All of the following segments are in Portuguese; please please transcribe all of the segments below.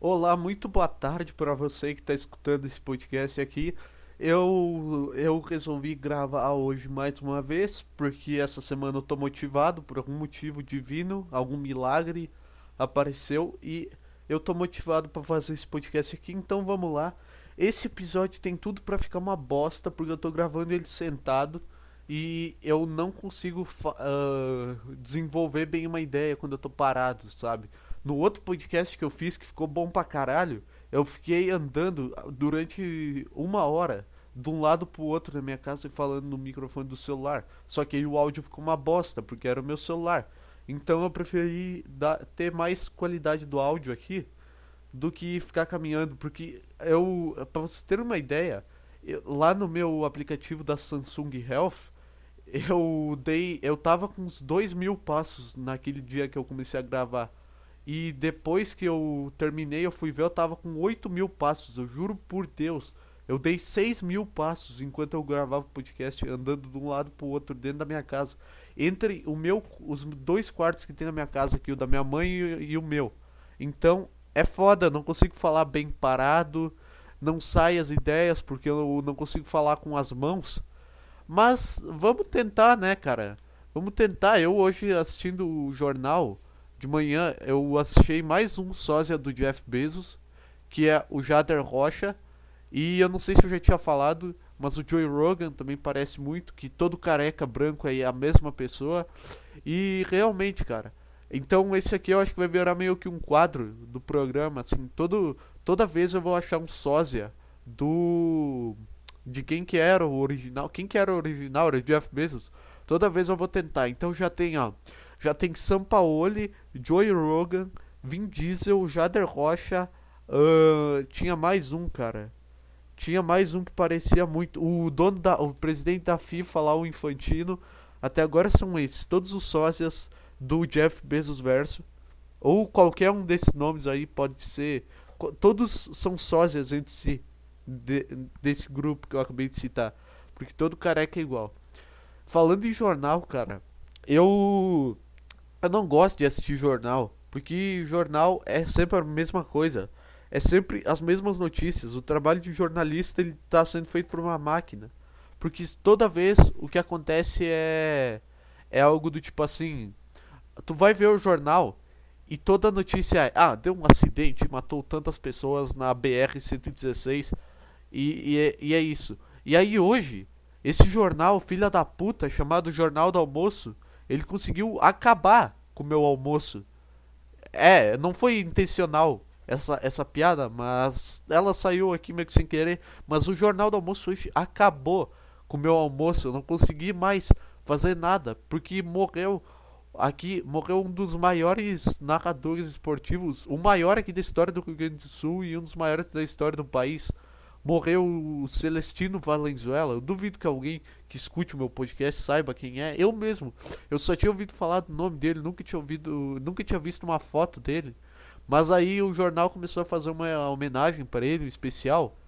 Olá, muito boa tarde para você que está escutando esse podcast aqui. Eu, eu resolvi gravar hoje mais uma vez, porque essa semana eu tô motivado por algum motivo divino, algum milagre apareceu e eu tô motivado para fazer esse podcast aqui, então vamos lá. Esse episódio tem tudo para ficar uma bosta, porque eu tô gravando ele sentado e eu não consigo uh, desenvolver bem uma ideia quando eu tô parado, sabe? No outro podcast que eu fiz, que ficou bom pra caralho, eu fiquei andando durante uma hora de um lado pro outro da minha casa e falando no microfone do celular. Só que aí o áudio ficou uma bosta, porque era o meu celular. Então eu preferi dar, ter mais qualidade do áudio aqui do que ficar caminhando, porque eu, para vocês terem uma ideia, eu, lá no meu aplicativo da Samsung Health, eu dei, eu tava com uns dois mil passos naquele dia que eu comecei a gravar. E depois que eu terminei, eu fui ver, eu tava com 8 mil passos. Eu juro por Deus. Eu dei 6 mil passos enquanto eu gravava o podcast, andando de um lado pro outro dentro da minha casa. Entre o meu, os dois quartos que tem na minha casa aqui, o da minha mãe e, e o meu. Então, é foda, não consigo falar bem parado, não sai as ideias porque eu não consigo falar com as mãos. Mas vamos tentar, né, cara? Vamos tentar. Eu hoje assistindo o jornal, de manhã eu assisti mais um sósia do Jeff Bezos, que é o Jader Rocha. E eu não sei se eu já tinha falado, mas o Joey Rogan também parece muito que todo careca branco é a mesma pessoa. E realmente, cara. Então esse aqui eu acho que vai virar meio que um quadro do programa, assim, todo toda vez eu vou achar um sósia do de quem que era o original. Quem que era o original? Era o Jeff Bezos. Toda vez eu vou tentar. Então já tem, ó, já tem Sampaoli, Joey Rogan, Vin Diesel, Jader Rocha. Uh, tinha mais um, cara. Tinha mais um que parecia muito. O dono da. O presidente da FIFA lá, o Infantino. Até agora são esses. Todos os sócios do Jeff Bezos verso. Ou qualquer um desses nomes aí pode ser. Todos são sócios entre si. De, desse grupo que eu acabei de citar. Porque todo careca é igual. Falando em jornal, cara. Eu eu não gosto de assistir jornal, porque jornal é sempre a mesma coisa. É sempre as mesmas notícias. O trabalho de jornalista ele tá sendo feito por uma máquina. Porque toda vez o que acontece é é algo do tipo assim, tu vai ver o jornal e toda notícia é, ah, deu um acidente, matou tantas pessoas na BR 116 e, e, é, e é isso. E aí hoje, esse jornal, filha da puta, chamado Jornal do Almoço, ele conseguiu acabar com o meu almoço. É, não foi intencional essa, essa piada, mas ela saiu aqui meio que sem querer. Mas o Jornal do Almoço hoje acabou com o meu almoço. Eu não consegui mais fazer nada, porque morreu aqui, morreu um dos maiores narradores esportivos, o maior aqui da história do Rio Grande do Sul e um dos maiores da história do país morreu o Celestino Valenzuela. Eu duvido que alguém que escute o meu podcast saiba quem é. Eu mesmo, eu só tinha ouvido falar do nome dele, nunca tinha ouvido, nunca tinha visto uma foto dele. Mas aí o jornal começou a fazer uma homenagem para ele, um especial.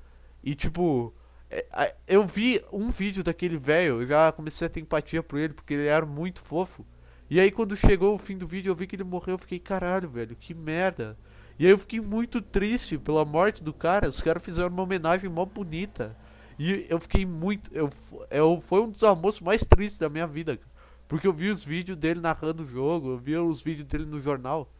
E tipo, é, eu vi um vídeo daquele velho, eu já comecei a ter empatia por ele, porque ele era muito fofo. E aí quando chegou o fim do vídeo, eu vi que ele morreu, eu fiquei, caralho, velho, que merda. E aí eu fiquei muito triste pela morte do cara. Os caras fizeram uma homenagem mó bonita. E eu fiquei muito. Eu, eu, foi um dos almoços mais tristes da minha vida. Porque eu vi os vídeos dele narrando o jogo, eu vi os vídeos dele no jornal.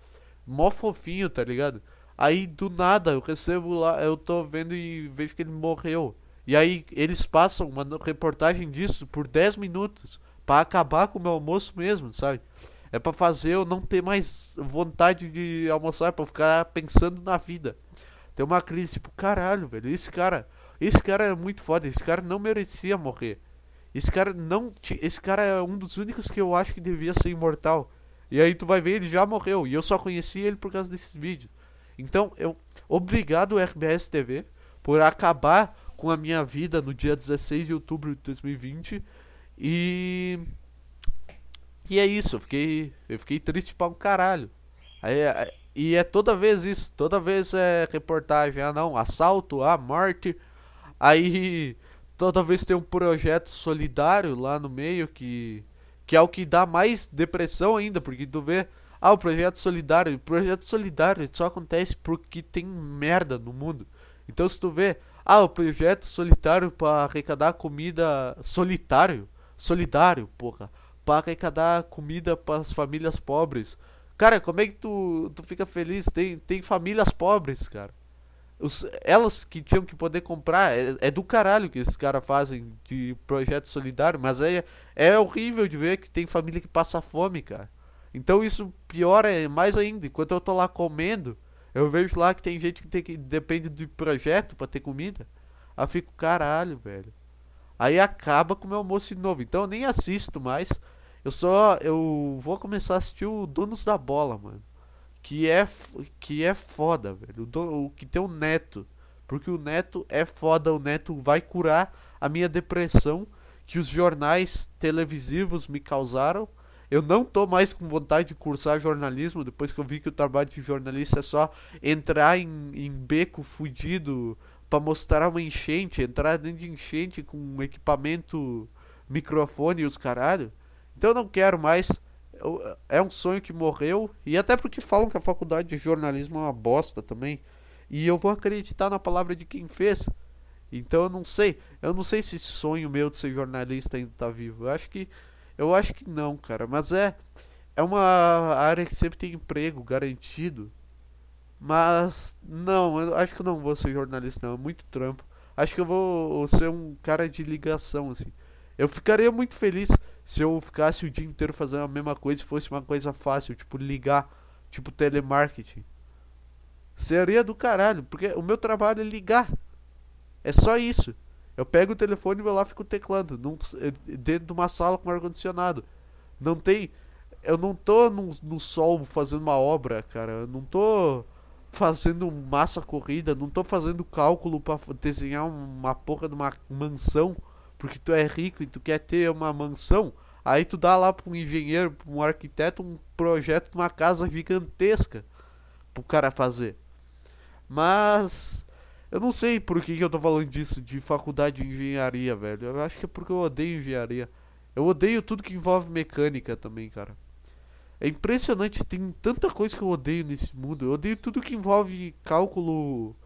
Mó fofinho, tá ligado? Aí do nada eu recebo lá, eu tô vendo e vejo que ele morreu. E aí eles passam uma reportagem disso por 10 minutos. para acabar com o meu almoço mesmo, sabe? É para fazer eu não ter mais vontade de almoçar, para ficar pensando na vida. Tem uma crise, tipo, caralho, velho, esse cara, esse cara é muito foda, esse cara não merecia morrer. Esse cara não, esse cara é um dos únicos que eu acho que devia ser imortal. E aí tu vai ver, ele já morreu, e eu só conheci ele por causa desses vídeos. Então, eu obrigado RBS TV por acabar com a minha vida no dia 16 de outubro de 2020 e e é isso, eu fiquei, eu fiquei triste pra um caralho. Aí, e é toda vez isso, toda vez é reportagem, ah não, assalto, ah, morte. Aí toda vez tem um projeto solidário lá no meio que que é o que dá mais depressão ainda, porque tu vê Ah, o projeto solidário. O projeto solidário só acontece porque tem merda no mundo. Então se tu vê, ah, o projeto solitário para arrecadar comida solitário, solidário, porra, para arrecadar comida para as famílias pobres. Cara, como é que tu, tu fica feliz? Tem, tem famílias pobres, cara. Os, elas que tinham que poder comprar, é, é do caralho que esses caras fazem de projeto solidário, mas é, é horrível de ver que tem família que passa fome, cara. Então isso piora mais ainda. Enquanto eu tô lá comendo, eu vejo lá que tem gente que, tem que depende de projeto para ter comida. Aí fico, caralho, velho. Aí acaba com o meu almoço de novo. Então eu nem assisto mais. Eu só. Eu vou começar a assistir o Donos da Bola, mano. Que é, que é foda, velho. O, o que tem o Neto. Porque o Neto é foda. O Neto vai curar a minha depressão que os jornais televisivos me causaram. Eu não tô mais com vontade de cursar jornalismo depois que eu vi que o trabalho de jornalista é só entrar em, em beco fudido para mostrar uma enchente, entrar dentro de enchente com um equipamento, microfone e os caralho. Então eu não quero mais. É um sonho que morreu. E até porque falam que a faculdade de jornalismo é uma bosta também. E eu vou acreditar na palavra de quem fez. Então eu não sei. Eu não sei se esse sonho meu de ser jornalista ainda tá vivo. Eu acho que. Eu acho que não, cara. Mas é. É uma área que sempre tem emprego garantido. Mas não, eu acho que eu não vou ser jornalista, não. É muito trampo. Acho que eu vou ser um cara de ligação, assim. Eu ficaria muito feliz se eu ficasse o dia inteiro fazendo a mesma coisa e fosse uma coisa fácil, tipo ligar, tipo telemarketing. Seria do caralho, porque o meu trabalho é ligar. É só isso. Eu pego o telefone e vou lá fico teclando. Num, dentro de uma sala com ar-condicionado. Não tem. Eu não tô no, no sol fazendo uma obra, cara. Eu não tô fazendo massa corrida. Não tô fazendo cálculo para desenhar uma porra de uma mansão porque tu é rico e tu quer ter uma mansão, aí tu dá lá para um engenheiro, para um arquiteto, um projeto de uma casa gigantesca pro cara fazer. Mas eu não sei por que, que eu tô falando disso de faculdade de engenharia, velho. Eu acho que é porque eu odeio engenharia. Eu odeio tudo que envolve mecânica também, cara. É impressionante, tem tanta coisa que eu odeio nesse mundo. Eu odeio tudo que envolve cálculo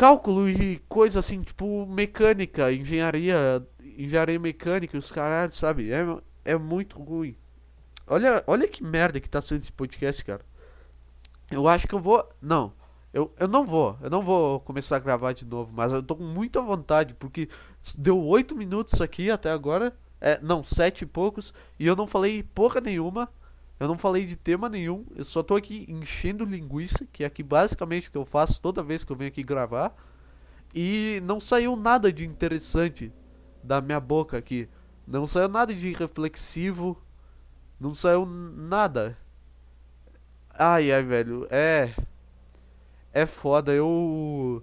cálculo e coisa assim, tipo mecânica, engenharia, engenharia mecânica, os caras, sabe? É, é muito ruim. Olha, olha que merda que tá sendo esse podcast, cara. Eu acho que eu vou. Não. Eu, eu não vou. Eu não vou começar a gravar de novo. Mas eu tô com muita vontade. Porque deu oito minutos aqui até agora. É, não, sete e poucos. E eu não falei porra nenhuma. Eu não falei de tema nenhum, eu só tô aqui enchendo linguiça, que é aqui basicamente o que eu faço toda vez que eu venho aqui gravar. E não saiu nada de interessante da minha boca aqui. Não saiu nada de reflexivo. Não saiu nada. Ai, ai, velho, é. É foda, eu.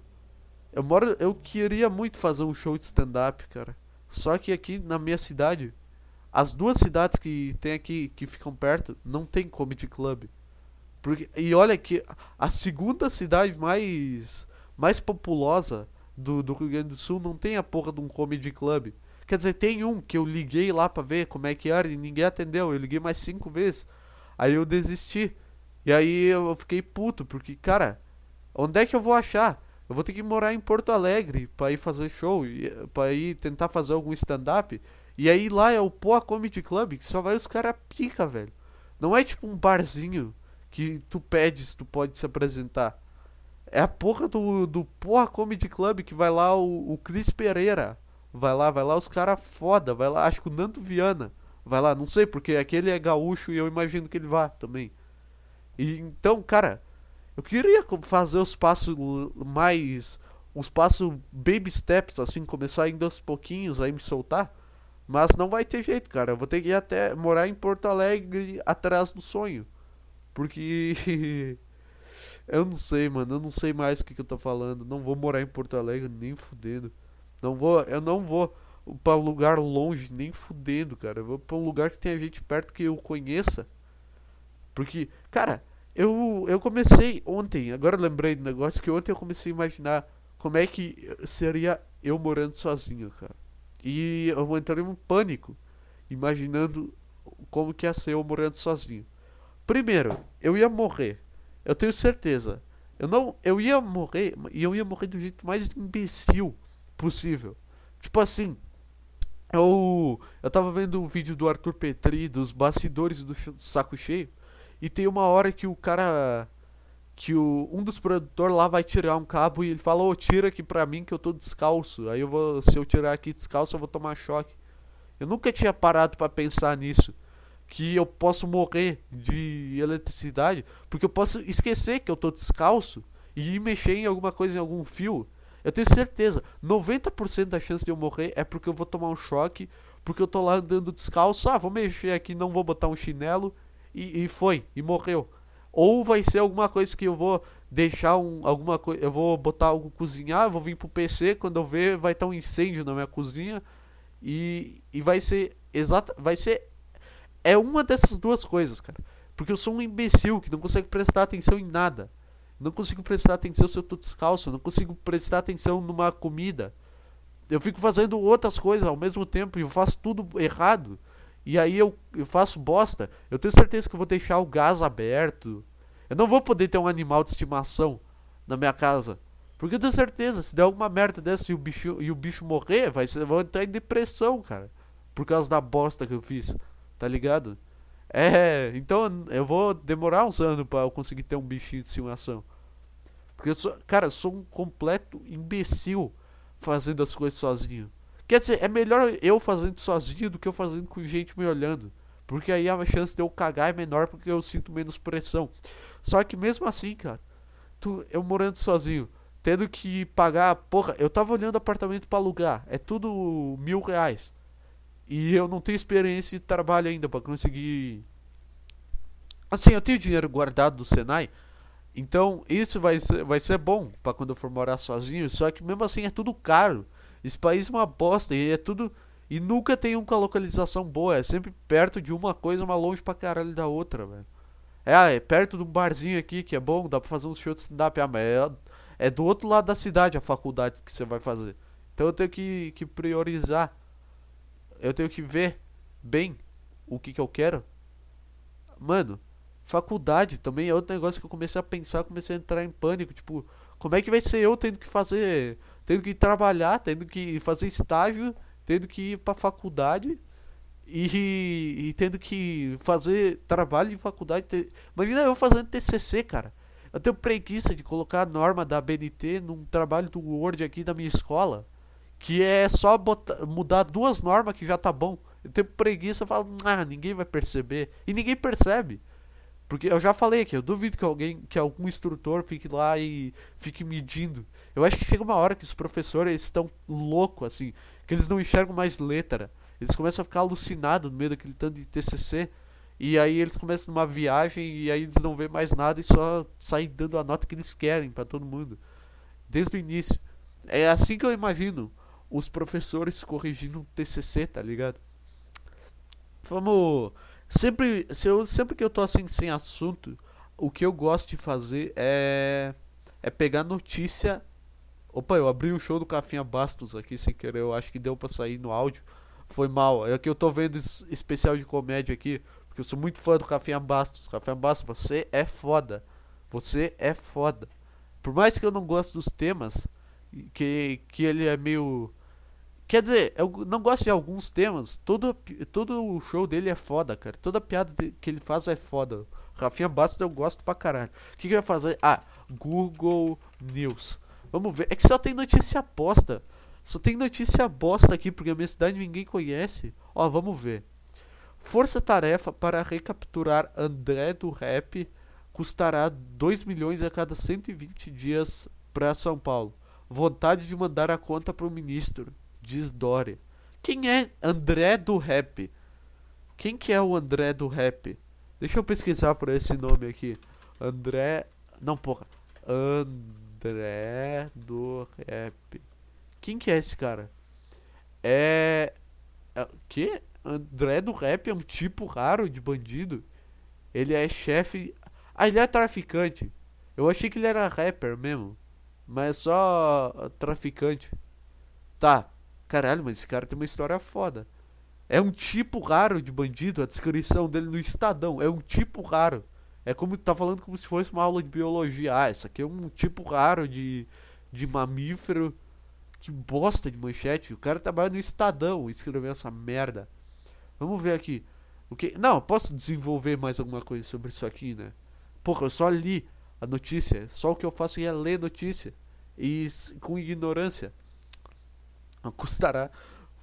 Eu moro. Eu queria muito fazer um show de stand-up, cara. Só que aqui na minha cidade as duas cidades que tem aqui, que ficam perto, não tem comedy club. Porque, e olha que a segunda cidade mais, mais populosa do, do Rio Grande do Sul não tem a porra de um comedy club. Quer dizer, tem um que eu liguei lá pra ver como é que era e ninguém atendeu. Eu liguei mais cinco vezes. Aí eu desisti. E aí eu fiquei puto, porque, cara, onde é que eu vou achar? Eu vou ter que morar em Porto Alegre pra ir fazer show, pra ir tentar fazer algum stand-up. E aí lá é o Poa Comedy Club, que só vai os caras pica, velho. Não é tipo um barzinho que tu pede se tu pode se apresentar. É a porra do, do Poa Comedy Club que vai lá o, o Cris Pereira. Vai lá, vai lá os caras foda. Vai lá, acho que o Nando Viana. Vai lá, não sei, porque aquele é gaúcho e eu imagino que ele vá também. E então, cara, eu queria fazer os passos mais. Os passos baby steps, assim, começar indo aos pouquinhos, aí me soltar. Mas não vai ter jeito, cara. Eu vou ter que ir até morar em Porto Alegre atrás do sonho. Porque. eu não sei, mano. Eu não sei mais o que, que eu tô falando. Não vou morar em Porto Alegre nem fudendo. Não vou. Eu não vou para um lugar longe nem fudendo, cara. Eu vou pra um lugar que tenha gente perto que eu conheça. Porque, cara, eu, eu comecei ontem. Agora eu lembrei do negócio que ontem eu comecei a imaginar como é que seria eu morando sozinho, cara. E eu entrei em um pânico, imaginando como que ia ser eu morando sozinho. Primeiro, eu ia morrer. Eu tenho certeza. Eu não, eu ia morrer e eu ia morrer do jeito mais imbecil possível. Tipo assim, eu eu tava vendo um vídeo do Arthur Petri dos bastidores do Saco Cheio e tem uma hora que o cara que o, um dos produtores lá vai tirar um cabo e ele fala: "Ô, oh, tira aqui pra mim que eu tô descalço". Aí eu vou se eu tirar aqui descalço, eu vou tomar choque. Eu nunca tinha parado para pensar nisso que eu posso morrer de eletricidade, porque eu posso esquecer que eu tô descalço e ir mexer em alguma coisa em algum fio. Eu tenho certeza, 90% da chance de eu morrer é porque eu vou tomar um choque, porque eu tô lá andando descalço, ah, vou mexer aqui, não vou botar um chinelo e, e foi, e morreu. Ou vai ser alguma coisa que eu vou deixar um, alguma coisa, eu vou botar algo cozinhar, vou vir pro PC, quando eu ver vai estar um incêndio na minha cozinha e, e vai ser exata, vai ser é uma dessas duas coisas, cara. Porque eu sou um imbecil que não consegue prestar atenção em nada. Não consigo prestar atenção se eu tô descalço. Não consigo prestar atenção numa comida. Eu fico fazendo outras coisas ao mesmo tempo e eu faço tudo errado. E aí eu, eu faço bosta. Eu tenho certeza que eu vou deixar o gás aberto. Eu não vou poder ter um animal de estimação na minha casa. Porque eu tenho certeza, se der alguma merda dessa e o bicho, e o bicho morrer, vai ser, vou entrar em depressão, cara. Por causa da bosta que eu fiz tá ligado? É, então eu vou demorar uns anos para eu conseguir ter um bichinho de estimação. Porque eu sou, cara, eu sou um completo imbecil fazendo as coisas sozinho. Quer dizer, é melhor eu fazendo sozinho do que eu fazendo com gente me olhando. Porque aí a chance de eu cagar é menor porque eu sinto menos pressão. Só que mesmo assim, cara, tu, eu morando sozinho, tendo que pagar, porra, eu tava olhando apartamento para alugar, é tudo mil reais. E eu não tenho experiência de trabalho ainda para conseguir. Assim, eu tenho dinheiro guardado do Senai. Então, isso vai ser, vai ser bom para quando eu for morar sozinho. Só que mesmo assim é tudo caro. Esse país é uma bosta e é tudo. E nunca tem uma localização boa. É sempre perto de uma coisa, mas longe pra caralho da outra, velho. É, ah, é perto de um barzinho aqui que é bom, dá pra fazer um show de stand-up. Ah, mas é, é do outro lado da cidade a faculdade que você vai fazer. Então eu tenho que, que priorizar eu tenho que ver bem o que, que eu quero. Mano, faculdade também é outro negócio que eu comecei a pensar, comecei a entrar em pânico. Tipo, como é que vai ser eu tendo que fazer. Tendo que trabalhar, tendo que fazer estágio, tendo que ir pra faculdade e, e tendo que fazer trabalho de faculdade. Ter... Imagina eu fazendo TCC, cara. Eu tenho preguiça de colocar a norma da BNT num trabalho do Word aqui da minha escola que é só botar, mudar duas normas que já tá bom. Eu tenho preguiça e falo, ah, ninguém vai perceber. E ninguém percebe. Porque eu já falei aqui, eu duvido que alguém, que algum instrutor fique lá e fique medindo. Eu acho que chega uma hora que os professores estão loucos, assim, que eles não enxergam mais letra. Eles começam a ficar alucinados no meio daquele tanto de TCC. E aí eles começam numa viagem e aí eles não vêem mais nada e só saem dando a nota que eles querem para todo mundo. Desde o início. É assim que eu imagino os professores corrigindo um TCC, tá ligado? Vamos. Sempre, se eu, sempre que eu tô assim sem assunto, o que eu gosto de fazer é. É pegar notícia. Opa, eu abri o show do Cafinha Bastos aqui sem querer, eu acho que deu pra sair no áudio. Foi mal. É que eu tô vendo especial de comédia aqui, porque eu sou muito fã do Cafinha Bastos. Cafinha Bastos, você é foda. Você é foda. Por mais que eu não goste dos temas, que, que ele é meio Quer dizer, eu não gosto de alguns temas. Todo, todo o show dele é foda, cara. Toda piada que ele faz é foda. Rafinha Bastos eu gosto pra caralho. O que, que vai fazer? Ah, Google News. Vamos ver. É que só tem notícia bosta. Só tem notícia bosta aqui, porque a minha cidade ninguém conhece. Ó, vamos ver. Força-tarefa para recapturar André do Rap custará 2 milhões a cada 120 dias para São Paulo. Vontade de mandar a conta pro ministro diz Dória. Quem é André do Rap? Quem que é o André do Rap? Deixa eu pesquisar por esse nome aqui. André. Não, porra. André do Rap. Quem que é esse cara? É. é que? André do Rap é um tipo raro de bandido. Ele é chefe. Ah, ele é traficante. Eu achei que ele era rapper mesmo. Mas é só traficante. Tá. Caralho, mas esse cara tem uma história foda. É um tipo raro de bandido, a descrição dele no Estadão. É um tipo raro. É como tá falando como se fosse uma aula de biologia. Ah, essa aqui é um tipo raro de, de mamífero. Que bosta de manchete. O cara trabalha no Estadão escreveu essa merda. Vamos ver aqui. O que? Não, posso desenvolver mais alguma coisa sobre isso aqui, né? Porra, eu só li a notícia. Só o que eu faço é ler notícia. E com ignorância. Custará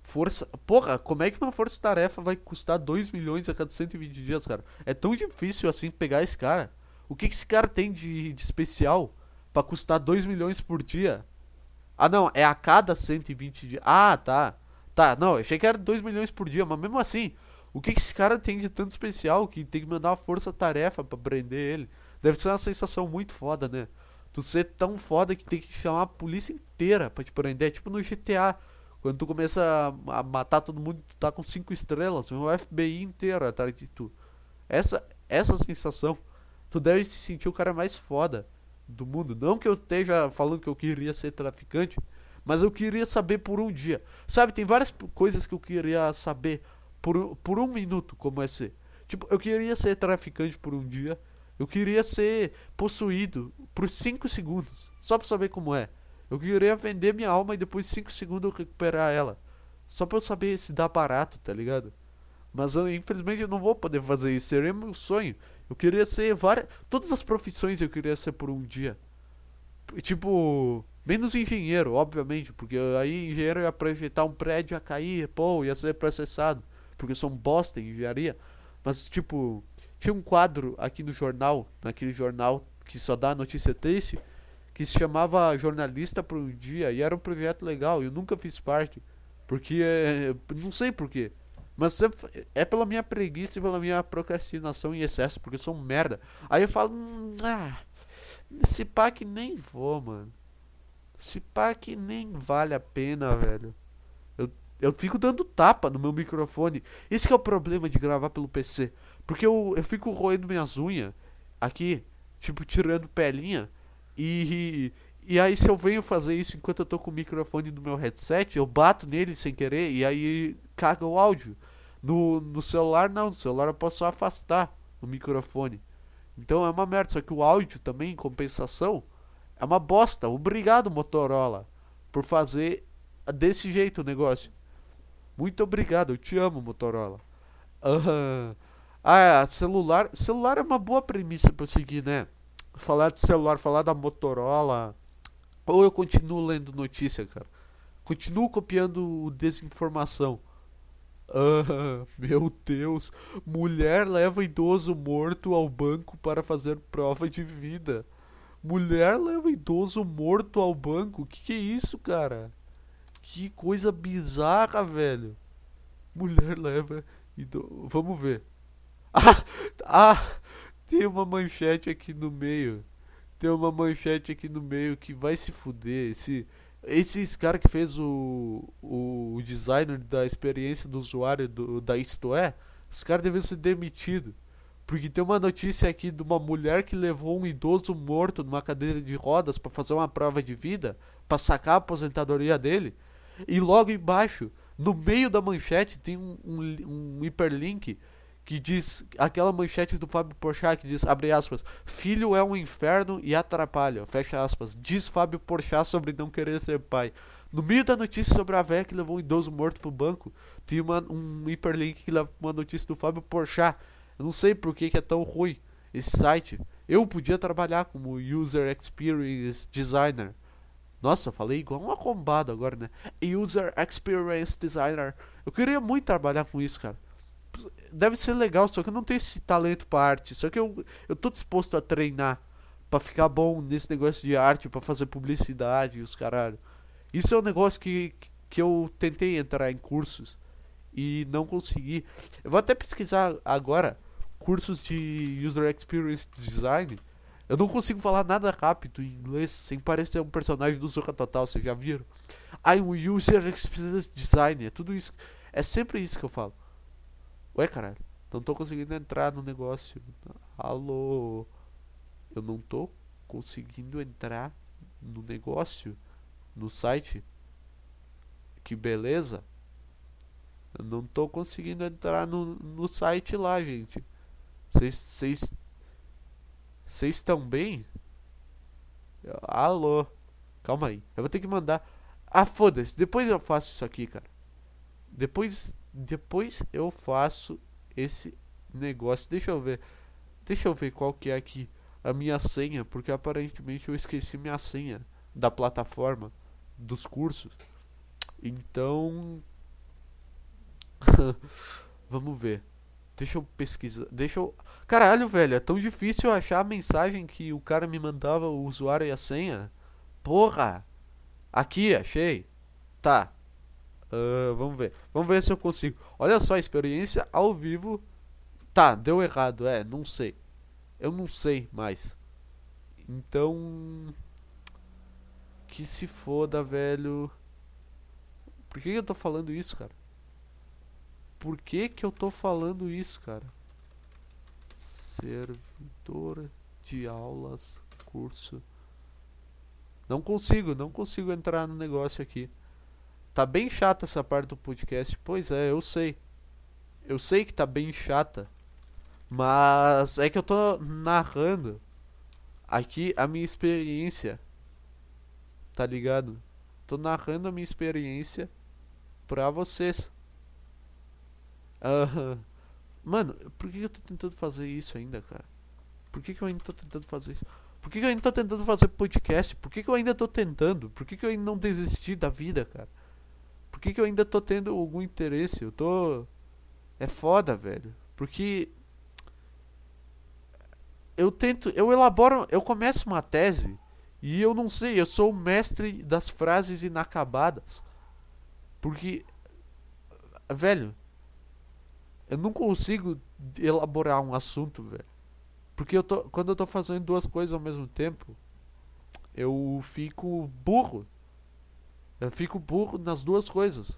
força. Porra, como é que uma força-tarefa vai custar 2 milhões a cada 120 dias, cara? É tão difícil assim pegar esse cara. O que, que esse cara tem de, de especial para custar 2 milhões por dia? Ah, não, é a cada 120 dias. Ah, tá. Tá, não, eu achei que era 2 milhões por dia, mas mesmo assim, o que, que esse cara tem de tanto especial que tem que mandar uma força-tarefa para prender ele? Deve ser uma sensação muito foda, né? Tu ser tão foda que tem que chamar a polícia inteira pra te prender. É tipo no GTA. Quando tu começa a, matar todo mundo, tu tá com cinco estrelas, o FBI inteiro atrás de tu. Essa, essa sensação, tu deve se sentir o cara mais foda do mundo. Não que eu esteja falando que eu queria ser traficante, mas eu queria saber por um dia. Sabe, tem várias coisas que eu queria saber por, por um minuto como é ser. Tipo, eu queria ser traficante por um dia. Eu queria ser possuído por 5 segundos. Só pra saber como é. Eu queria vender minha alma e depois de 5 segundos eu recuperar ela. Só pra eu saber se dá barato, tá ligado? Mas eu, infelizmente eu não vou poder fazer isso. Seria meu sonho. Eu queria ser várias. Todas as profissões eu queria ser por um dia. Tipo. Menos engenheiro, obviamente. Porque aí engenheiro ia projetar um prédio a cair, pô, ia ser processado. Porque eu sou um bosta em engenharia. Mas, tipo. Tinha um quadro aqui no jornal, naquele jornal que só dá notícia triste que se chamava Jornalista por um Dia e era um projeto legal. Eu nunca fiz parte, porque é, não sei porquê. Mas é pela minha preguiça e pela minha procrastinação em excesso, porque eu sou um merda. Aí eu falo, hum, ah, esse que nem vou, mano. Esse que nem vale a pena, velho. Eu, eu fico dando tapa no meu microfone. Esse é o problema de gravar pelo PC. Porque eu, eu fico roendo minhas unhas aqui, tipo, tirando pelinha. E, e aí, se eu venho fazer isso enquanto eu tô com o microfone no meu headset, eu bato nele sem querer e aí caga o áudio. No, no celular, não. No celular eu posso afastar o microfone. Então é uma merda. Só que o áudio também, em compensação, é uma bosta. Obrigado, Motorola, por fazer desse jeito o negócio. Muito obrigado. Eu te amo, Motorola. Uh, ah, celular. Celular é uma boa premissa pra seguir, né? Falar de celular, falar da Motorola. Ou eu continuo lendo notícia, cara. Continuo copiando desinformação. Ah, meu Deus. Mulher leva idoso morto ao banco para fazer prova de vida. Mulher leva idoso morto ao banco? Que que é isso, cara? Que coisa bizarra, velho. Mulher leva idoso. Vamos ver. Ah, ah, tem uma manchete aqui no meio. Tem uma manchete aqui no meio que vai se fuder. Esse, esse cara que fez o, o, o designer da experiência do usuário do, da Isto É, esse cara deve ser demitido. Porque tem uma notícia aqui de uma mulher que levou um idoso morto numa cadeira de rodas para fazer uma prova de vida, para sacar a aposentadoria dele. E logo embaixo, no meio da manchete, tem um, um, um hiperlink que diz aquela manchete do Fábio Porchat que diz abre aspas filho é um inferno e atrapalha fecha aspas diz Fábio Porchat sobre não querer ser pai. No meio da notícia sobre a velha que levou um idoso morto pro banco tem uma, um hiperlink que leva uma notícia do Fábio Porchat. Eu não sei por que, que é tão ruim esse site. Eu podia trabalhar como user experience designer. Nossa, falei igual um arrombado agora, né? User Experience Designer. Eu queria muito trabalhar com isso, cara deve ser legal, só que eu não tenho esse talento pra arte. Só que eu, eu tô disposto a treinar para ficar bom nesse negócio de arte, para fazer publicidade e os caralho. Isso é um negócio que, que eu tentei entrar em cursos e não consegui. Eu vou até pesquisar agora cursos de User Experience Design. Eu não consigo falar nada rápido em inglês sem parecer um personagem do Zorra Total, vocês já viram? I'm User Experience Design, é tudo isso. É sempre isso que eu falo. Ué, caralho, não tô conseguindo entrar no negócio. Alô? Eu não tô conseguindo entrar no negócio, no site. Que beleza. Eu não tô conseguindo entrar no, no site lá, gente. Vocês estão bem? Alô? Calma aí. Eu vou ter que mandar. Ah, foda-se. Depois eu faço isso aqui, cara. Depois, depois eu faço esse negócio. Deixa eu ver. Deixa eu ver qual que é aqui a minha senha, porque aparentemente eu esqueci minha senha da plataforma dos cursos. Então, vamos ver. Deixa eu pesquisar. Deixa eu. Caralho, velho, é tão difícil achar a mensagem que o cara me mandava, o usuário e a senha. Porra! Aqui, achei. Tá. Uh, vamos ver. Vamos ver se eu consigo. Olha só, experiência ao vivo. Tá, deu errado. É, não sei. Eu não sei mais. Então. Que se foda, velho. Por que eu tô falando isso, cara? Por que que eu tô falando isso, cara? Servidor de aulas, curso. Não consigo, não consigo entrar no negócio aqui. Tá bem chata essa parte do podcast. Pois é, eu sei. Eu sei que tá bem chata. Mas é que eu tô narrando aqui a minha experiência. Tá ligado? Tô narrando a minha experiência pra vocês. Uh, mano, por que eu tô tentando fazer isso ainda, cara? Por que, que eu ainda tô tentando fazer isso? Por que, que eu ainda tô tentando fazer podcast? Por que, que eu ainda tô tentando? Por que, que eu ainda não desisti da vida, cara? Por que, que eu ainda tô tendo algum interesse? Eu tô. É foda, velho. Porque eu tento, eu elaboro, eu começo uma tese e eu não sei, eu sou o mestre das frases inacabadas. Porque velho, eu não consigo elaborar um assunto, velho. Porque eu tô, quando eu tô fazendo duas coisas ao mesmo tempo, eu fico burro. Eu fico burro nas duas coisas.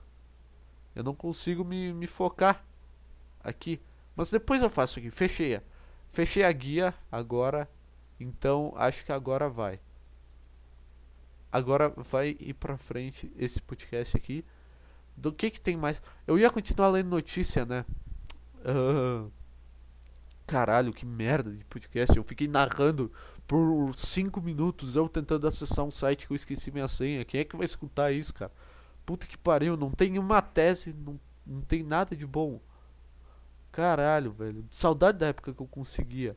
Eu não consigo me, me focar aqui. Mas depois eu faço aqui, fechei. Fechei a guia agora, então acho que agora vai. Agora vai ir pra frente esse podcast aqui. Do que que tem mais? Eu ia continuar lendo notícia, né? Uh, caralho, que merda de podcast. Eu fiquei narrando por 5 minutos eu tentando acessar um site que eu esqueci minha senha. Quem é que vai escutar isso, cara? Puta que pariu, não tem uma tese, não, não tem nada de bom. Caralho, velho. Saudade da época que eu conseguia.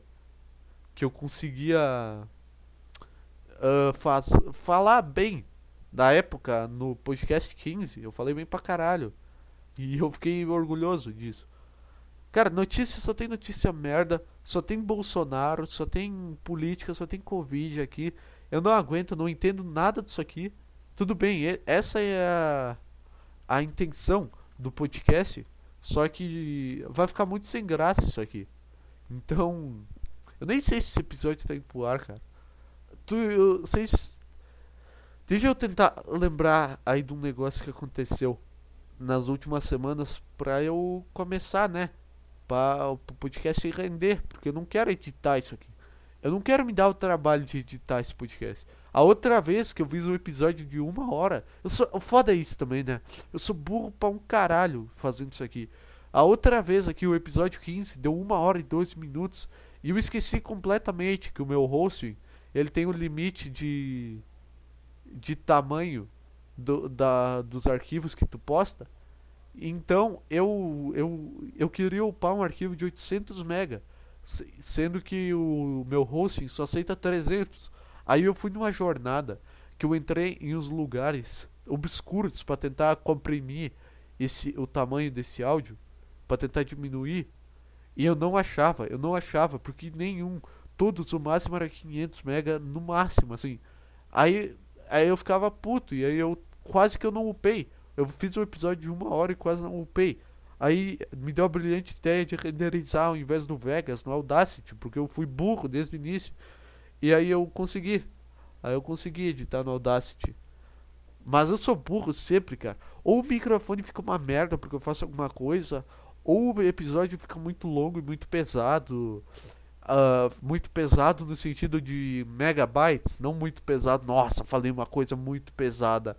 Que eu conseguia. Uh, faz, falar bem. Da época no podcast 15. Eu falei bem pra caralho. E eu fiquei orgulhoso disso. Cara, notícia só tem notícia merda. Só tem Bolsonaro. Só tem política. Só tem Covid aqui. Eu não aguento, não entendo nada disso aqui. Tudo bem, essa é a, a intenção do podcast. Só que vai ficar muito sem graça isso aqui. Então, eu nem sei se esse episódio tá indo pro ar, cara. Tu, eu, vocês. Deixa eu tentar lembrar aí de um negócio que aconteceu nas últimas semanas pra eu começar, né? Pra o podcast render, porque eu não quero editar isso aqui. Eu não quero me dar o trabalho de editar esse podcast. A outra vez que eu fiz um episódio de uma hora. Eu sou. Foda isso também, né? Eu sou burro pra um caralho fazendo isso aqui. A outra vez aqui, o episódio 15, deu uma hora e dois minutos. E eu esqueci completamente que o meu hosting ele tem um limite de. de tamanho do, da, dos arquivos que tu posta. Então eu, eu, eu queria upar um arquivo de 800 MB, sendo que o meu hosting só aceita 300. Aí eu fui numa jornada que eu entrei em uns lugares obscuros para tentar comprimir esse o tamanho desse áudio, para tentar diminuir, e eu não achava, eu não achava porque nenhum, todos o máximo era 500 mega no máximo, assim. Aí aí eu ficava puto e aí eu quase que eu não upei. Eu fiz um episódio de uma hora e quase não upei. Aí me deu a brilhante ideia de renderizar ao invés do Vegas, no Audacity, porque eu fui burro desde o início. E aí eu consegui. Aí eu consegui editar no Audacity. Mas eu sou burro sempre, cara. Ou o microfone fica uma merda porque eu faço alguma coisa, ou o episódio fica muito longo e muito pesado. Uh, muito pesado no sentido de megabytes, não muito pesado. Nossa, falei uma coisa muito pesada.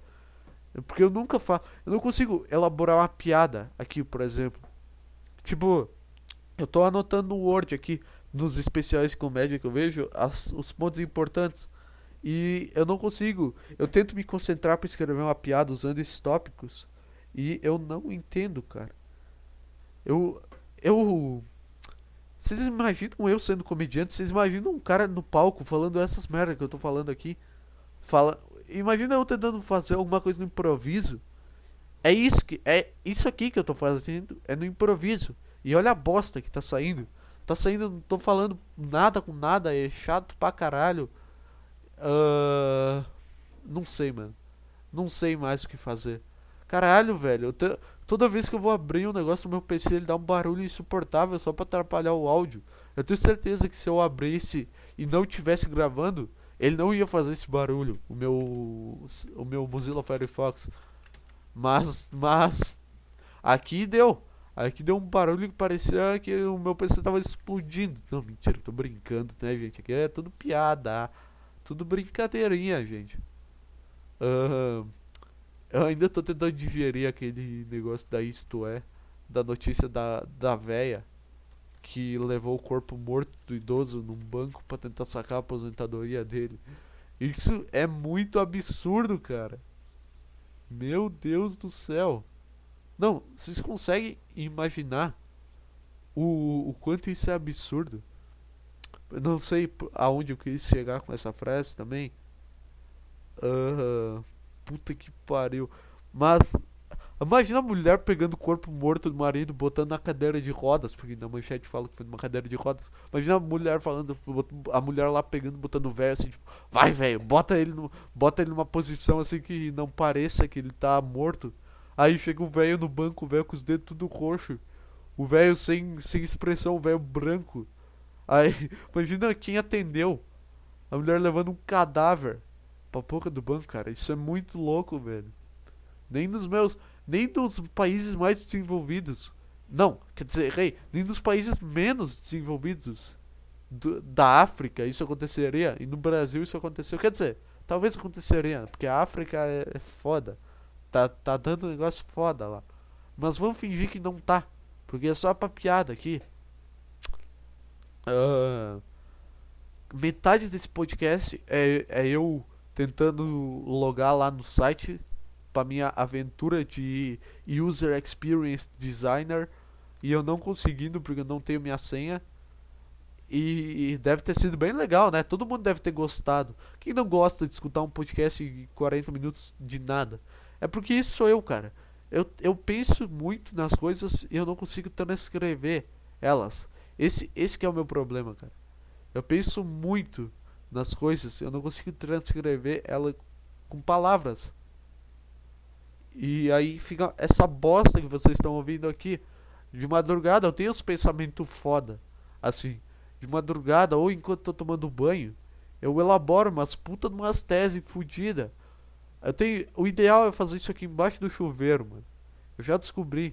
Porque eu nunca faço. Eu não consigo elaborar uma piada aqui, por exemplo. Tipo, eu tô anotando no Word aqui nos especiais de comédia que eu vejo as, os pontos importantes. E eu não consigo. Eu tento me concentrar para escrever uma piada usando esses tópicos. E eu não entendo, cara. Eu. Eu. Vocês imaginam eu sendo comediante? Vocês imaginam um cara no palco falando essas merdas que eu tô falando aqui? Fala. Imagina eu tentando fazer alguma coisa no improviso. É isso que. É isso aqui que eu tô fazendo. É no improviso. E olha a bosta que tá saindo. Tá saindo, não tô falando nada com nada, é chato pra caralho. Uh, não sei, mano. Não sei mais o que fazer. Caralho, velho. Te... Toda vez que eu vou abrir um negócio no meu PC, ele dá um barulho insuportável só pra atrapalhar o áudio. Eu tenho certeza que se eu abrisse e não tivesse gravando, ele não ia fazer esse barulho. O meu. O meu Mozilla Firefox. Mas. Mas. Aqui deu. Aqui deu um barulho que parecia que o meu PC tava explodindo. Não, mentira, tô brincando, né, gente? Aqui é tudo piada. Tudo brincadeirinha, gente. Uh, eu ainda tô tentando digerir aquele negócio da Isto É. Da notícia da, da véia que levou o corpo morto do idoso num banco para tentar sacar a aposentadoria dele. Isso é muito absurdo, cara. Meu Deus do céu. Não, vocês conseguem imaginar o, o quanto isso é absurdo? Não sei aonde eu quis chegar com essa frase também. Uh, puta que pariu. Mas imagina a mulher pegando o corpo morto do marido, botando na cadeira de rodas, porque na manchete fala que foi numa cadeira de rodas. Imagina a mulher falando, a mulher lá pegando, botando o velho assim, tipo, vai velho, bota ele no, bota ele numa posição assim que não pareça que ele tá morto. Aí chega o velho no banco, o velho com os dedos tudo roxo. O velho sem, sem expressão, o velho branco. Aí, imagina quem atendeu. A mulher levando um cadáver pra boca do banco, cara. Isso é muito louco, velho. Nem dos meus. Nem dos países mais desenvolvidos. Não, quer dizer, nem dos países menos desenvolvidos do, da África isso aconteceria. E no Brasil isso aconteceu. Quer dizer, talvez aconteceria, porque a África é, é foda. Tá, tá dando um negócio foda lá. Mas vamos fingir que não tá. Porque é só pra piada aqui. Uh, metade desse podcast é, é eu tentando logar lá no site para minha aventura de User Experience Designer e eu não conseguindo porque eu não tenho minha senha. E, deve ter sido bem legal, né? Todo mundo deve ter gostado. Quem não gosta de escutar um podcast de 40 minutos de nada? É porque isso sou eu, cara. Eu, eu penso muito nas coisas e eu não consigo transcrever elas. Esse, esse que é o meu problema, cara. Eu penso muito nas coisas, eu não consigo transcrever ela com palavras. E aí fica essa bosta que vocês estão ouvindo aqui. De madrugada eu tenho uns pensamentos foda. Assim, de madrugada ou enquanto tô tomando banho, eu elaboro umas puta de umas teses fodidas eu tenho, o ideal é fazer isso aqui embaixo do chuveiro, mano. Eu já descobri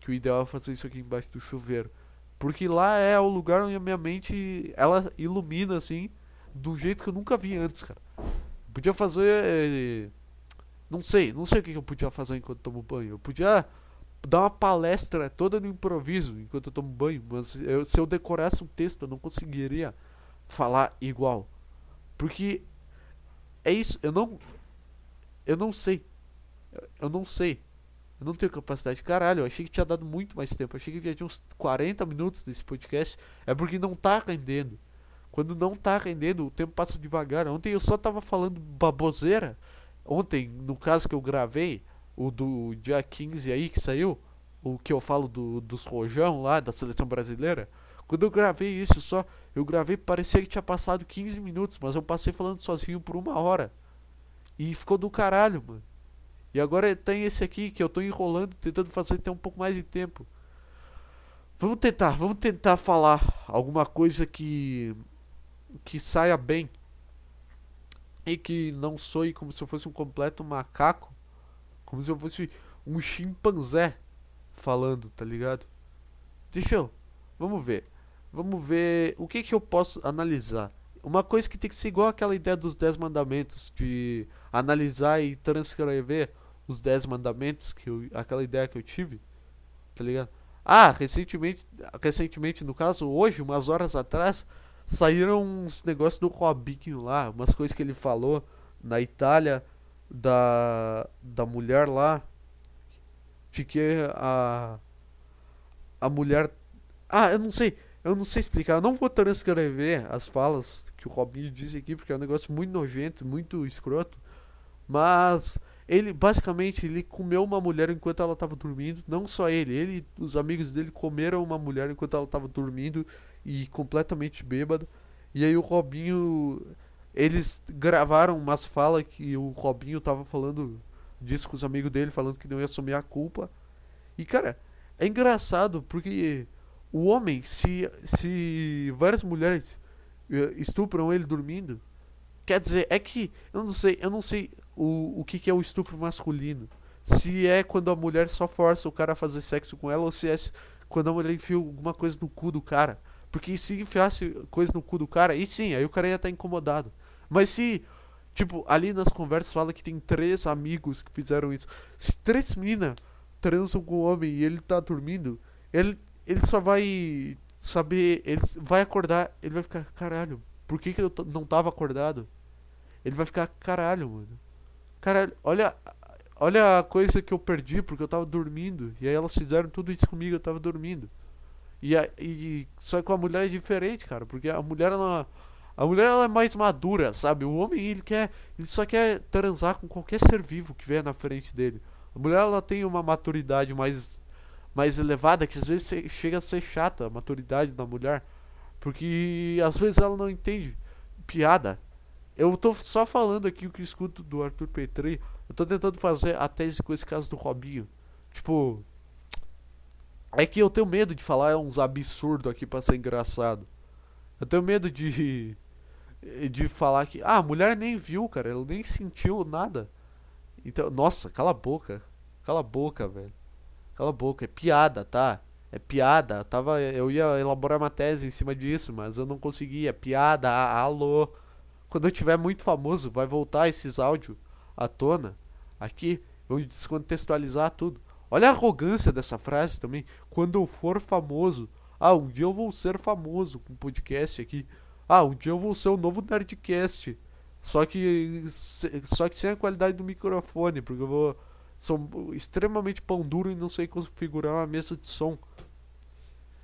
que o ideal é fazer isso aqui embaixo do chuveiro. Porque lá é o lugar onde a minha mente ela ilumina assim, do jeito que eu nunca vi antes, cara. Podia fazer. Não sei, não sei o que eu podia fazer enquanto tomo banho. Eu podia dar uma palestra toda no improviso enquanto eu tomo banho, mas eu, se eu decorasse um texto eu não conseguiria falar igual. Porque é isso, eu não eu não sei. Eu não sei. Eu não tenho capacidade. Caralho, eu achei que tinha dado muito mais tempo. Eu achei que já tinha uns 40 minutos desse podcast. É porque não tá rendendo. Quando não tá rendendo, o tempo passa devagar. Ontem eu só tava falando baboseira. Ontem, no caso que eu gravei, o do dia 15 aí que saiu, o que eu falo do, dos rojão lá, da seleção brasileira. Quando eu gravei isso só, eu gravei, parecia que tinha passado 15 minutos, mas eu passei falando sozinho por uma hora. E ficou do caralho, mano. E agora tem esse aqui que eu tô enrolando, tentando fazer ter um pouco mais de tempo. Vamos tentar, vamos tentar falar alguma coisa que que saia bem e que não soe como se eu fosse um completo macaco, como se eu fosse um chimpanzé falando, tá ligado? Deixa eu, vamos ver, vamos ver o que que eu posso analisar. Uma coisa que tem que ser igual aquela ideia dos 10 mandamentos, de analisar e transcrever os 10 mandamentos, que eu, aquela ideia que eu tive, tá ligado? Ah, recentemente, recentemente, no caso, hoje, umas horas atrás, saíram uns negócios do Robinho lá, umas coisas que ele falou na Itália da, da mulher lá, de que a, a mulher. Ah, eu não sei, eu não sei explicar, eu não vou transcrever as falas que o Robinho disse aqui, porque é um negócio muito nojento, muito escroto, mas ele basicamente ele comeu uma mulher enquanto ela estava dormindo, não só ele, ele os amigos dele comeram uma mulher enquanto ela estava dormindo e completamente bêbado. E aí o Robinho eles gravaram umas falas que o Robinho tava falando disso com os amigos dele, falando que não ia assumir a culpa. E cara, é engraçado porque o homem, se, se várias mulheres eh, estupram ele dormindo, quer dizer, é que eu não sei, eu não sei o, o que, que é o estupro masculino. Se é quando a mulher só força o cara a fazer sexo com ela ou se é quando a mulher enfia alguma coisa no cu do cara. Porque se enfiasse coisa no cu do cara, aí sim, aí o cara ia estar incomodado. Mas se, tipo, ali nas conversas fala que tem três amigos que fizeram isso. Se três minas transam com o homem e ele tá dormindo, ele, ele só vai saber, ele vai acordar, ele vai ficar, caralho, por que, que eu não tava acordado? Ele vai ficar, caralho, mano. Caralho, olha, olha a coisa que eu perdi porque eu tava dormindo. E aí elas fizeram tudo isso comigo, eu tava dormindo. E, a, e só que a mulher é diferente, cara, porque a mulher ela a mulher ela é mais madura, sabe? O homem ele quer, ele só quer transar com qualquer ser vivo que vier na frente dele. A mulher ela tem uma maturidade mais mais elevada que às vezes chega a ser chata a maturidade da mulher, porque às vezes ela não entende piada. Eu tô só falando aqui o que escuto do Arthur Petri. Eu tô tentando fazer a tese com esse caso do Robinho. Tipo, é que eu tenho medo de falar uns absurdos aqui para ser engraçado. Eu tenho medo de de falar que ah, a mulher nem viu, cara, ela nem sentiu nada. Então, nossa, cala a boca. Cala a boca, velho. Cala a boca, é piada, tá? É piada. Eu tava eu ia elaborar uma tese em cima disso, mas eu não conseguia. É piada, alô. Quando eu tiver muito famoso, vai voltar esses áudios à tona aqui, vão descontextualizar tudo. Olha a arrogância dessa frase também. Quando eu for famoso, ah, um dia eu vou ser famoso com podcast aqui. Ah, um dia eu vou ser o novo Nerdcast. Só que só que sem a qualidade do microfone, porque eu vou sou extremamente pão duro e não sei configurar uma mesa de som.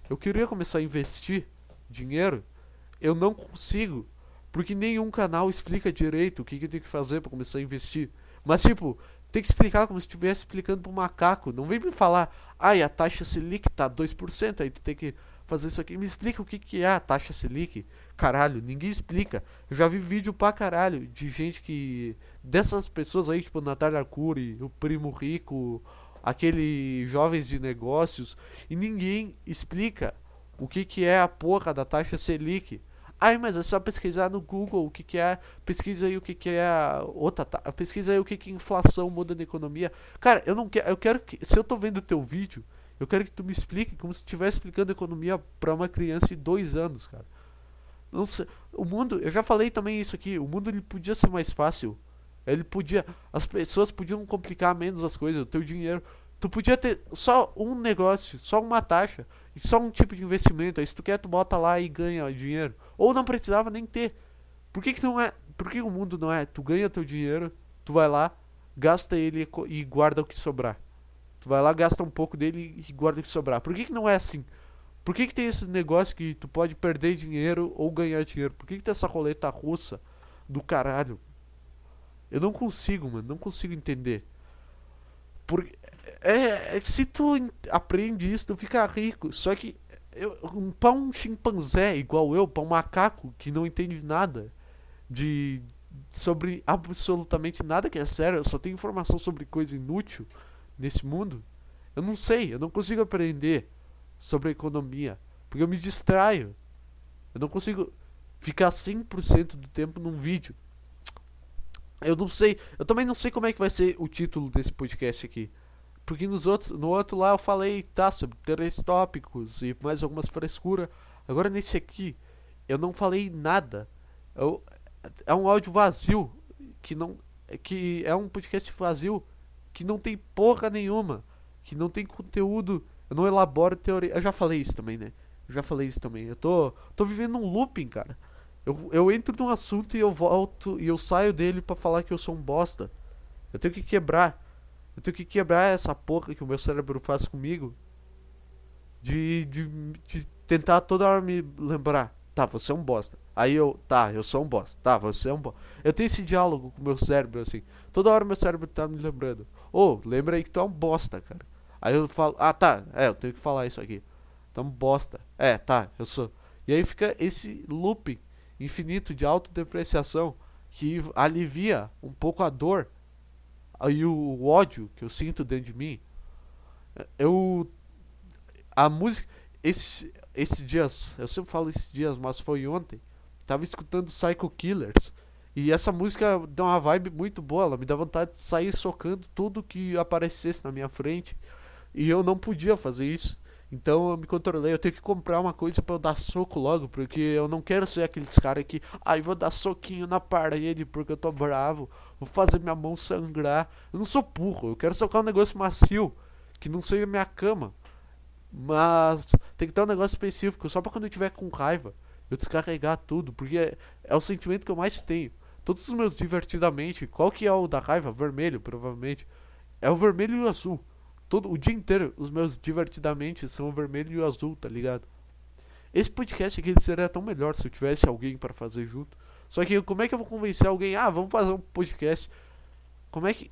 Eu queria começar a investir dinheiro, eu não consigo, porque nenhum canal explica direito o que, que eu tenho que fazer para começar a investir. Mas tipo, tem que explicar como se estivesse explicando para um macaco. Não vem me falar, ai, a taxa Selic tá 2%, aí tu tem que fazer isso aqui. Me explica o que, que é a taxa Selic. Caralho, ninguém explica. Eu já vi vídeo pra caralho de gente que. Dessas pessoas aí, tipo Natália Arcuri, o Primo Rico, aquele Jovens de Negócios, e ninguém explica o que, que é a porra da taxa Selic. Ai, mas é só pesquisar no Google o que, que é. Pesquisa aí o que, que é outra. Pesquisa aí o que, que inflação muda na economia. Cara, eu não quero. Eu quero que. Se eu tô vendo o teu vídeo, eu quero que tu me explique como se estivesse explicando economia para uma criança de dois anos, cara. Não sei, o mundo, eu já falei também isso aqui, o mundo ele podia ser mais fácil. Ele podia, as pessoas podiam complicar menos as coisas, o teu dinheiro. Tu podia ter só um negócio, só uma taxa só um tipo de investimento. Aí se tu quer, tu bota lá e ganha dinheiro. Ou não precisava nem ter. Por que, que não é? Por que o mundo não é? Tu ganha teu dinheiro, tu vai lá, gasta ele e guarda o que sobrar. Tu vai lá, gasta um pouco dele e guarda o que sobrar. Por que, que não é assim? Por que, que tem esses negócios que tu pode perder dinheiro ou ganhar dinheiro? Por que, que tem essa roleta russa do caralho? Eu não consigo, mano. Não consigo entender. Porque. É, é, se tu aprende isso, tu fica rico. Só que. Eu, um, pra um chimpanzé igual eu, pra um macaco que não entende nada de. sobre absolutamente nada que é sério, eu só tenho informação sobre coisa inútil nesse mundo. Eu não sei, eu não consigo aprender sobre economia. Porque eu me distraio. Eu não consigo ficar 100% do tempo num vídeo. Eu não sei. Eu também não sei como é que vai ser o título desse podcast aqui. Porque nos outros, no outro lá eu falei, tá, sobre três tópicos e mais algumas frescuras. Agora nesse aqui, eu não falei nada. Eu, é um áudio vazio. Que não. Que é um podcast vazio. Que não tem porra nenhuma. Que não tem conteúdo Eu não elaboro teoria. Eu já falei isso também, né? Eu já falei isso também. Eu tô, tô vivendo um looping, cara. Eu, eu entro num assunto e eu volto e eu saio dele para falar que eu sou um bosta. Eu tenho que quebrar. Eu tenho que quebrar essa porra que o meu cérebro faz comigo. De, de, de tentar toda hora me lembrar. Tá, você é um bosta. Aí eu, tá, eu sou um bosta. Tá, você é um bosta. Eu tenho esse diálogo com o meu cérebro, assim. Toda hora meu cérebro tá me lembrando. Ô, oh, lembra aí que tu é um bosta, cara. Aí eu falo, ah, tá, é, eu tenho que falar isso aqui. Tu é um bosta. É, tá, eu sou. E aí fica esse looping infinito de autodepreciação que alivia um pouco a dor e o ódio que eu sinto dentro de mim. Eu. A música. Esse, esses dias, eu sempre falo esses dias, mas foi ontem. Tava escutando Psycho Killers. E essa música dá uma vibe muito boa. Ela me dá vontade de sair socando tudo que aparecesse na minha frente. E eu não podia fazer isso. Então eu me controlei, eu tenho que comprar uma coisa para eu dar soco logo, porque eu não quero ser aqueles caras que, ai, ah, vou dar soquinho na parede porque eu tô bravo, vou fazer minha mão sangrar. Eu não sou burro, eu quero socar um negócio macio, que não seja minha cama. Mas tem que ter um negócio específico, só pra quando eu tiver com raiva, eu descarregar tudo, porque é, é o sentimento que eu mais tenho. Todos os meus divertidamente, qual que é o da raiva? Vermelho, provavelmente. É o vermelho e o azul todo o dia inteiro os meus divertidamente são vermelho e azul, tá ligado? Esse podcast aqui seria tão melhor se eu tivesse alguém para fazer junto. Só que como é que eu vou convencer alguém? Ah, vamos fazer um podcast. Como é que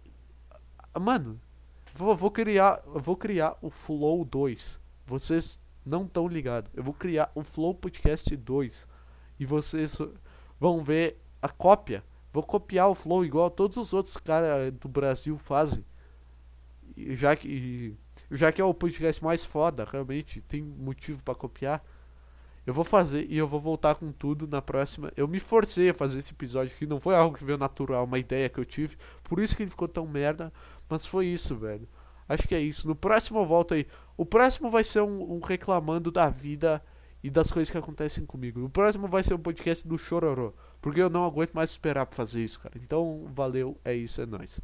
Mano, vou, vou criar, vou criar o Flow 2. Vocês não estão ligados. Eu vou criar o Flow Podcast 2 e vocês vão ver a cópia. Vou copiar o Flow igual todos os outros caras do Brasil fazem já que já que é o podcast mais foda, realmente tem motivo para copiar. Eu vou fazer e eu vou voltar com tudo na próxima. Eu me forcei a fazer esse episódio que não foi algo que veio natural, uma ideia que eu tive. Por isso que ele ficou tão merda, mas foi isso, velho. Acho que é isso. No próximo eu volto aí. O próximo vai ser um, um reclamando da vida e das coisas que acontecem comigo. O próximo vai ser um podcast do Chororô, porque eu não aguento mais esperar pra fazer isso, cara. Então, valeu, é isso, é nóis.